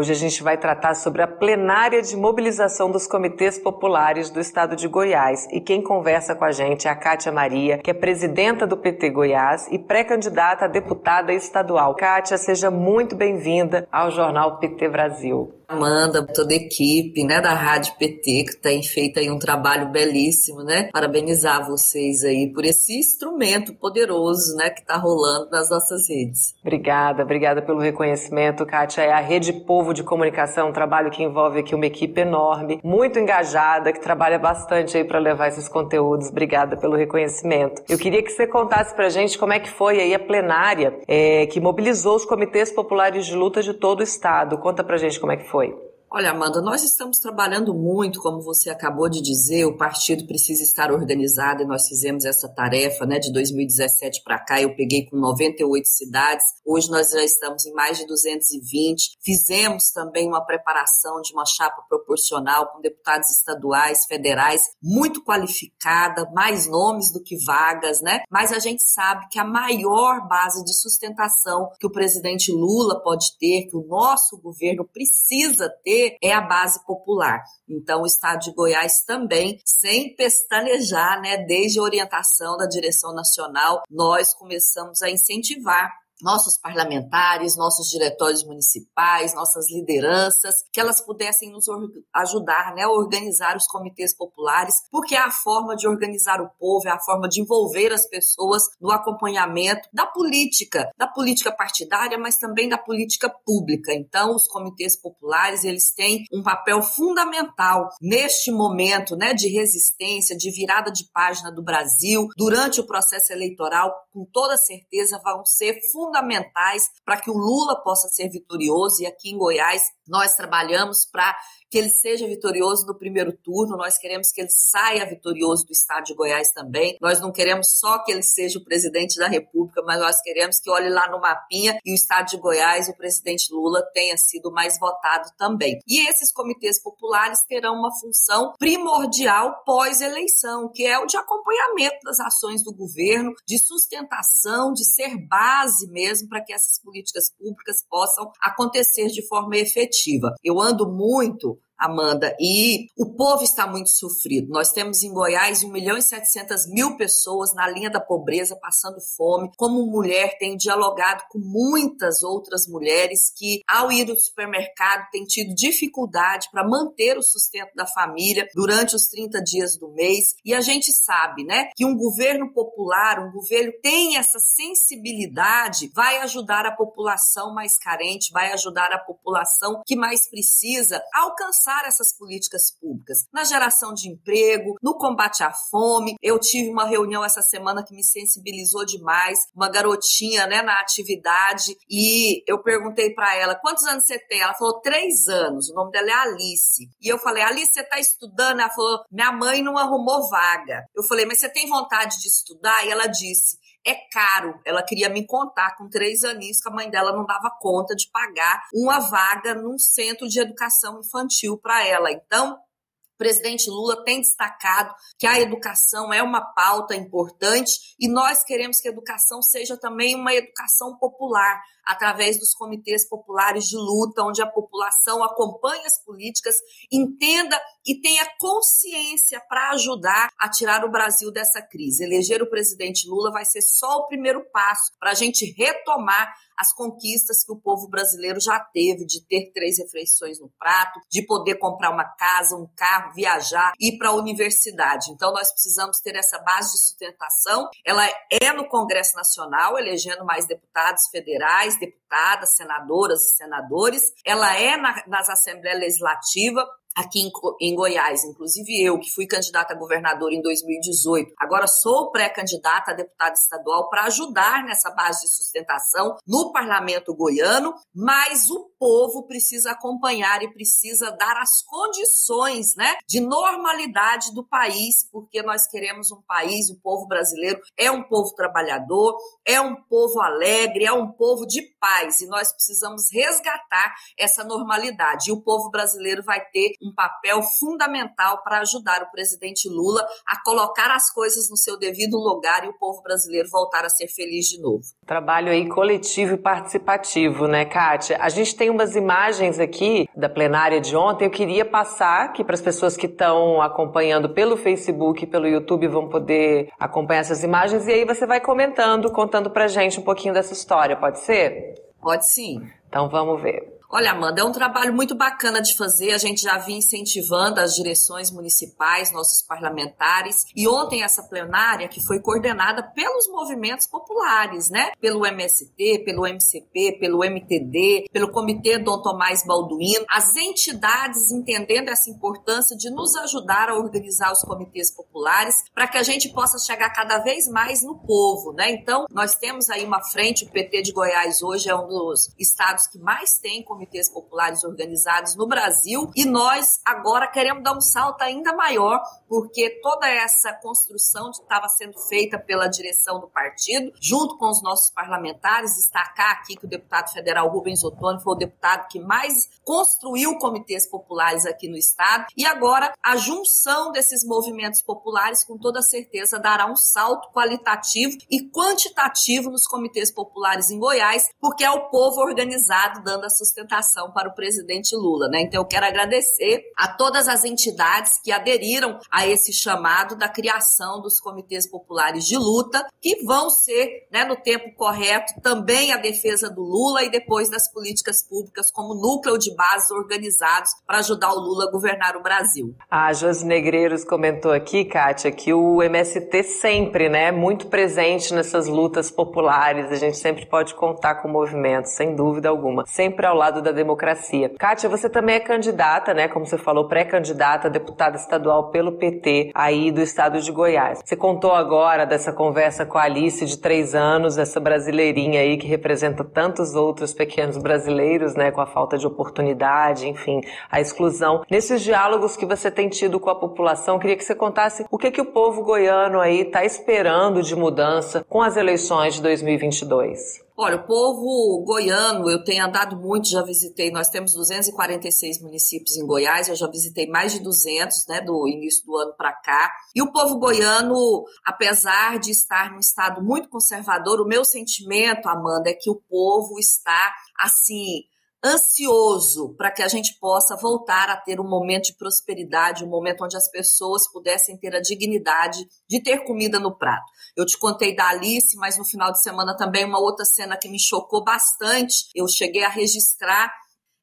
Hoje a gente vai tratar sobre a plenária de mobilização dos comitês populares do estado de Goiás. E quem conversa com a gente é a Kátia Maria, que é presidenta do PT Goiás e pré-candidata a deputada estadual. Kátia, seja muito bem-vinda ao Jornal PT Brasil. Amanda, toda a equipe, né, da Rádio PT, que tem feito aí um trabalho belíssimo, né? Parabenizar vocês aí por esse instrumento poderoso, né, que está rolando nas nossas redes. Obrigada, obrigada pelo reconhecimento, Kátia. É a Rede Povo de Comunicação, um trabalho que envolve aqui uma equipe enorme, muito engajada, que trabalha bastante aí para levar esses conteúdos. Obrigada pelo reconhecimento. Eu queria que você contasse pra gente como é que foi aí a plenária é, que mobilizou os comitês populares de luta de todo o estado. Conta pra gente como é que foi foi. Olha, Amanda, nós estamos trabalhando muito, como você acabou de dizer, o partido precisa estar organizado e nós fizemos essa tarefa, né, de 2017 para cá, eu peguei com 98 cidades, hoje nós já estamos em mais de 220. Fizemos também uma preparação de uma chapa proporcional com deputados estaduais, federais, muito qualificada, mais nomes do que vagas, né? Mas a gente sabe que a maior base de sustentação que o presidente Lula pode ter, que o nosso governo precisa ter, é a base popular. Então, o estado de Goiás também, sem pestanejar, né, desde a orientação da direção nacional, nós começamos a incentivar nossos parlamentares, nossos diretórios municipais, nossas lideranças, que elas pudessem nos ajudar né, a organizar os comitês populares, porque é a forma de organizar o povo, é a forma de envolver as pessoas no acompanhamento da política, da política partidária, mas também da política pública. Então, os comitês populares, eles têm um papel fundamental neste momento né, de resistência, de virada de página do Brasil, durante o processo eleitoral, com toda certeza vão ser fundamentais fundamentais para que o Lula possa ser vitorioso. E aqui em Goiás, nós trabalhamos para que ele seja vitorioso no primeiro turno, nós queremos que ele saia vitorioso do estado de Goiás também. Nós não queremos só que ele seja o presidente da República, mas nós queremos que olhe lá no mapinha e o estado de Goiás, o presidente Lula tenha sido mais votado também. E esses comitês populares terão uma função primordial pós-eleição, que é o de acompanhamento das ações do governo, de sustentação, de ser base mesmo para que essas políticas públicas possam acontecer de forma efetiva. Eu ando muito Amanda, e o povo está muito sofrido. Nós temos em Goiás 1 milhão e 700 mil pessoas na linha da pobreza, passando fome. Como mulher, tenho dialogado com muitas outras mulheres que, ao ir ao supermercado, têm tido dificuldade para manter o sustento da família durante os 30 dias do mês. E a gente sabe, né, que um governo popular, um governo tem essa sensibilidade, vai ajudar a população mais carente, vai ajudar a população que mais precisa alcançar essas políticas públicas na geração de emprego, no combate à fome. Eu tive uma reunião essa semana que me sensibilizou demais, uma garotinha, né, na atividade, e eu perguntei para ela quantos anos você tem. Ela falou três anos. O nome dela é Alice. E eu falei, Alice, você está estudando? Ela falou, minha mãe não arrumou vaga. Eu falei, mas você tem vontade de estudar? E ela disse, é caro. Ela queria me contar com três aninhos que a mãe dela não dava conta de pagar uma vaga num centro de educação infantil para ela. Então, o presidente Lula tem destacado que a educação é uma pauta importante e nós queremos que a educação seja também uma educação popular, através dos comitês populares de luta, onde a população acompanhe as políticas, entenda e tenha consciência para ajudar a tirar o Brasil dessa crise. Eleger o presidente Lula vai ser só o primeiro passo para a gente retomar as conquistas que o povo brasileiro já teve de ter três refeições no prato, de poder comprar uma casa, um carro, viajar, ir para a universidade. Então nós precisamos ter essa base de sustentação. Ela é no Congresso Nacional, elegendo mais deputados federais, deputadas, senadoras e senadores. Ela é na, nas Assembleias Legislativa, aqui em, em, Goiás, inclusive eu, que fui candidata a governador em 2018, agora sou pré-candidata a deputada estadual para ajudar nessa base de sustentação no parlamento goiano, mas o povo precisa acompanhar e precisa dar as condições né, de normalidade do país, porque nós queremos um país, o povo brasileiro é um povo trabalhador, é um povo alegre, é um povo de paz, e nós precisamos resgatar essa normalidade. E o povo brasileiro vai ter um papel fundamental para ajudar o presidente Lula a colocar as coisas no seu devido lugar e o povo brasileiro voltar a ser feliz de novo. Trabalho aí coletivo e participativo, né, Kátia? A gente tem umas imagens aqui da plenária de ontem. Eu queria passar aqui para as pessoas que estão acompanhando pelo Facebook e pelo YouTube vão poder acompanhar essas imagens e aí você vai comentando, contando pra gente um pouquinho dessa história, pode ser? Pode sim. Então vamos ver. Olha, Amanda, é um trabalho muito bacana de fazer. A gente já vinha incentivando as direções municipais, nossos parlamentares. E ontem essa plenária, que foi coordenada pelos movimentos populares, né? Pelo MST, pelo MCP, pelo MTD, pelo Comitê Dom Tomás Balduino, as entidades entendendo essa importância de nos ajudar a organizar os comitês populares para que a gente possa chegar cada vez mais no povo, né? Então, nós temos aí uma frente, o PT de Goiás hoje é um dos estados que mais tem comitês populares organizados no Brasil e nós agora queremos dar um salto ainda maior, porque toda essa construção estava sendo feita pela direção do partido, junto com os nossos parlamentares, destacar aqui que o deputado federal Rubens Ottoni foi o deputado que mais construiu comitês populares aqui no estado, e agora a junção desses movimentos populares com toda certeza dará um salto qualitativo e quantitativo nos comitês populares em Goiás, porque é o povo organizado dando a sustentação para o presidente Lula, né? Então eu quero agradecer a todas as entidades que aderiram a esse chamado da criação dos comitês populares de luta, que vão ser, né, no tempo correto, também a defesa do Lula e depois das políticas públicas como núcleo de base organizados para ajudar o Lula a governar o Brasil. A Josi Negreiros comentou aqui, Kátia, que o MST sempre, né, muito presente nessas lutas populares, a gente sempre pode contar com o movimento, sem dúvida alguma, sempre ao lado da democracia. Kátia, você também é candidata, né, como você falou, pré-candidata deputada estadual pelo PT aí do estado de Goiás. Você contou agora dessa conversa com a Alice de três anos, essa brasileirinha aí que representa tantos outros pequenos brasileiros, né, com a falta de oportunidade, enfim, a exclusão. Nesses diálogos que você tem tido com a população, queria que você contasse o que que o povo goiano aí está esperando de mudança com as eleições de 2022. Olha, o povo goiano, eu tenho andado muito, já visitei, nós temos 246 municípios em Goiás, eu já visitei mais de 200, né, do início do ano para cá. E o povo goiano, apesar de estar num estado muito conservador, o meu sentimento, Amanda, é que o povo está assim, ansioso para que a gente possa voltar a ter um momento de prosperidade, um momento onde as pessoas pudessem ter a dignidade de ter comida no prato. Eu te contei da Alice, mas no final de semana também uma outra cena que me chocou bastante. Eu cheguei a registrar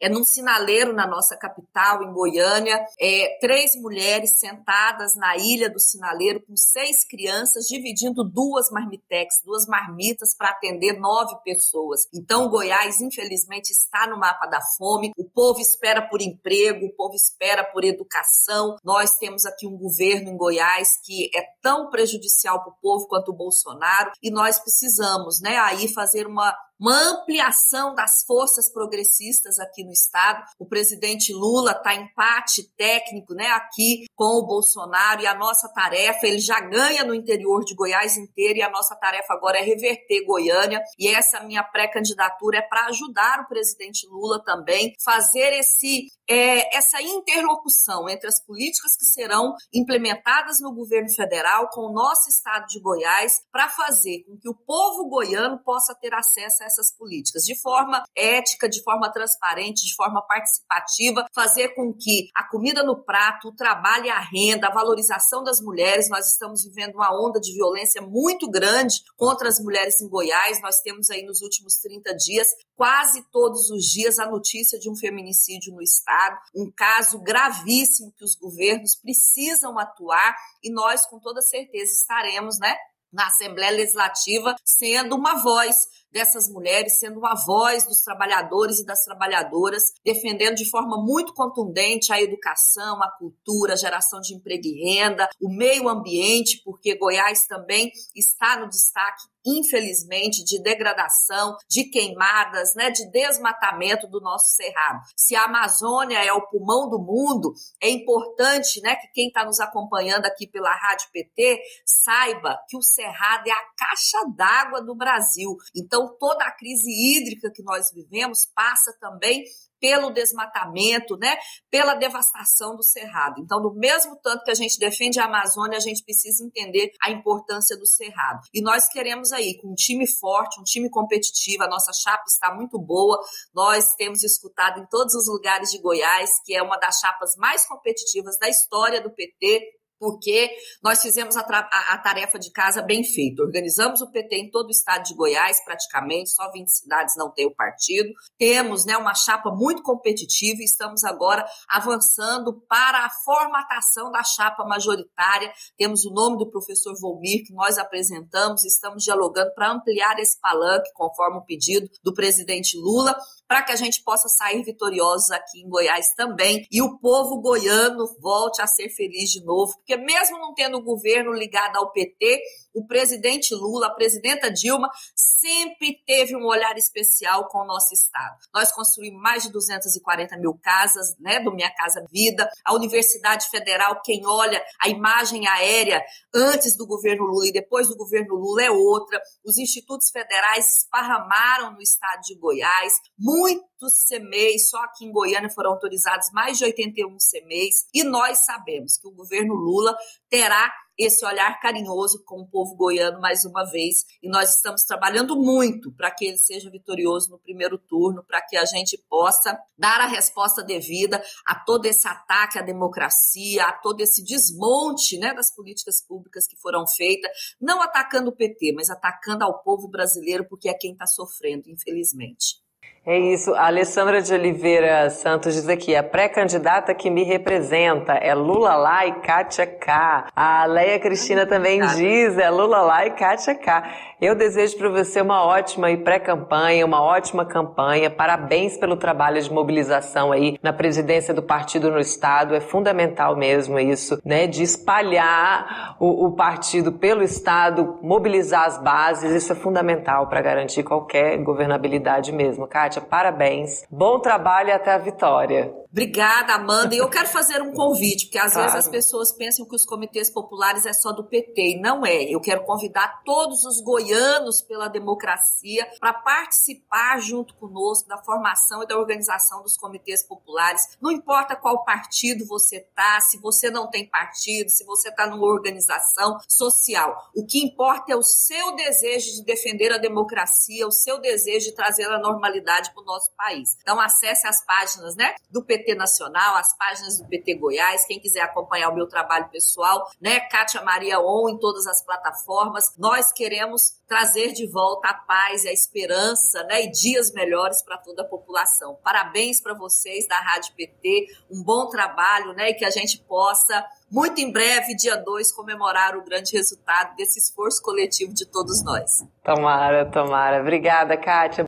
é num sinaleiro na nossa capital, em Goiânia, é, três mulheres sentadas na ilha do sinaleiro com seis crianças, dividindo duas marmitex, duas marmitas para atender nove pessoas. Então, Goiás, infelizmente, está no mapa da fome. O povo espera por emprego, o povo espera por educação. Nós temos aqui um governo em Goiás que é tão prejudicial para o povo quanto o Bolsonaro e nós precisamos, né, aí fazer uma uma ampliação das forças progressistas aqui no estado. O presidente Lula está em empate técnico, né, aqui com o Bolsonaro. E a nossa tarefa, ele já ganha no interior de Goiás inteiro. E a nossa tarefa agora é reverter Goiânia. E essa minha pré-candidatura é para ajudar o presidente Lula também fazer esse é, essa interlocução entre as políticas que serão implementadas no governo federal com o nosso estado de Goiás para fazer com que o povo goiano possa ter acesso a essas políticas de forma ética, de forma transparente, de forma participativa, fazer com que a comida no prato, o trabalho e a renda, a valorização das mulheres, nós estamos vivendo uma onda de violência muito grande contra as mulheres em Goiás. Nós temos aí nos últimos 30 dias, quase todos os dias, a notícia de um feminicídio no estado, um caso gravíssimo que os governos precisam atuar e nós, com toda certeza, estaremos, né? na Assembleia Legislativa, sendo uma voz dessas mulheres, sendo uma voz dos trabalhadores e das trabalhadoras, defendendo de forma muito contundente a educação, a cultura, a geração de emprego e renda, o meio ambiente, porque Goiás também está no destaque infelizmente, de degradação, de queimadas, né, de desmatamento do nosso cerrado. Se a Amazônia é o pulmão do mundo, é importante, né, que quem está nos acompanhando aqui pela Rádio PT saiba que o cerrado é a caixa d'água do Brasil. Então Então, toda a crise hídrica que nós vivemos passa também pelo desmatamento, né, pela devastação do cerrado. Então, do mesmo tanto que a gente defende a Amazônia, a gente precisa entender a importância do cerrado. E nós queremos aí, com um time forte, um time competitivo, a nossa chapa está muito boa. Nós temos escutado em todos os lugares de Goiás, que é uma das chapas mais competitivas da história do PT porque nós fizemos a, a, tarefa de casa bem feita. Organizamos o PT em todo o estado de Goiás, praticamente, só 20 cidades não tem o partido. Temos né, uma chapa muito competitiva e estamos agora avançando para a formatação da chapa majoritária. Temos o nome do professor Volmir, que nós apresentamos, estamos dialogando para ampliar esse palanque, conforme o pedido do presidente Lula para que a gente possa sair vitoriosos aqui em Goiás também e o povo goiano volte a ser feliz de novo, porque mesmo não tendo o governo ligado ao PT, o presidente Lula, a presidenta Dilma, sempre teve um olhar especial com o nosso Estado. Nós construímos mais de 240 mil casas, né, do Minha Casa Vida. A Universidade Federal, quem olha a imagem aérea antes do governo Lula e depois do governo Lula é outra. Os institutos federais esparramaram no estado de Goiás. Muitos CMEs, só aqui em Goiânia foram autorizados mais de 81 CMEs. E nós sabemos que o governo Lula terá esse olhar carinhoso com o povo goiano mais uma vez. E nós estamos trabalhando muito para que ele seja vitorioso no primeiro turno, para que a gente possa dar a resposta devida a todo esse ataque à democracia, a todo esse desmonte né, das políticas públicas que foram feitas, não atacando o PT, mas atacando ao povo brasileiro, porque é quem está sofrendo, infelizmente. É isso. A Alessandra de Oliveira Santos diz aqui: a pré-candidata que me representa é Lula lá e Kátia K. A Leia Cristina também diz: é Lula lá e Kátia K. Eu desejo para você uma ótima pré-campanha, uma ótima campanha. Parabéns pelo trabalho de mobilização aí na presidência do partido no estado. É fundamental mesmo isso, né? De espalhar o, o partido pelo estado, mobilizar as bases. Isso é fundamental para garantir qualquer governabilidade mesmo. Kátia, parabéns. Bom trabalho e até a vitória. Obrigada, Amanda. E eu quero fazer um convite, porque às claro. vezes as pessoas pensam que os comitês populares é só do PT, e não é. Eu quero convidar todos os goianos pela democracia para participar junto conosco da formação e da organização dos comitês populares. Não importa qual partido você tá, se você não tem partido, se você está numa organização social. O que importa é o seu desejo de defender a democracia, o seu desejo de trazer a normalidade para o nosso país. Então acesse as páginas, né, do PT PT Nacional, as páginas do PT Goiás, quem quiser acompanhar o meu trabalho pessoal, né? Kátia Maria On em todas as plataformas. Nós queremos trazer de volta a paz e a esperança, né? E dias melhores para toda a população. Parabéns para vocês da Rádio PT, um bom trabalho, né? E que a gente possa muito em breve, dia 2, comemorar o grande resultado desse esforço coletivo de todos nós. Tomara, tomara. Obrigada, Kátia.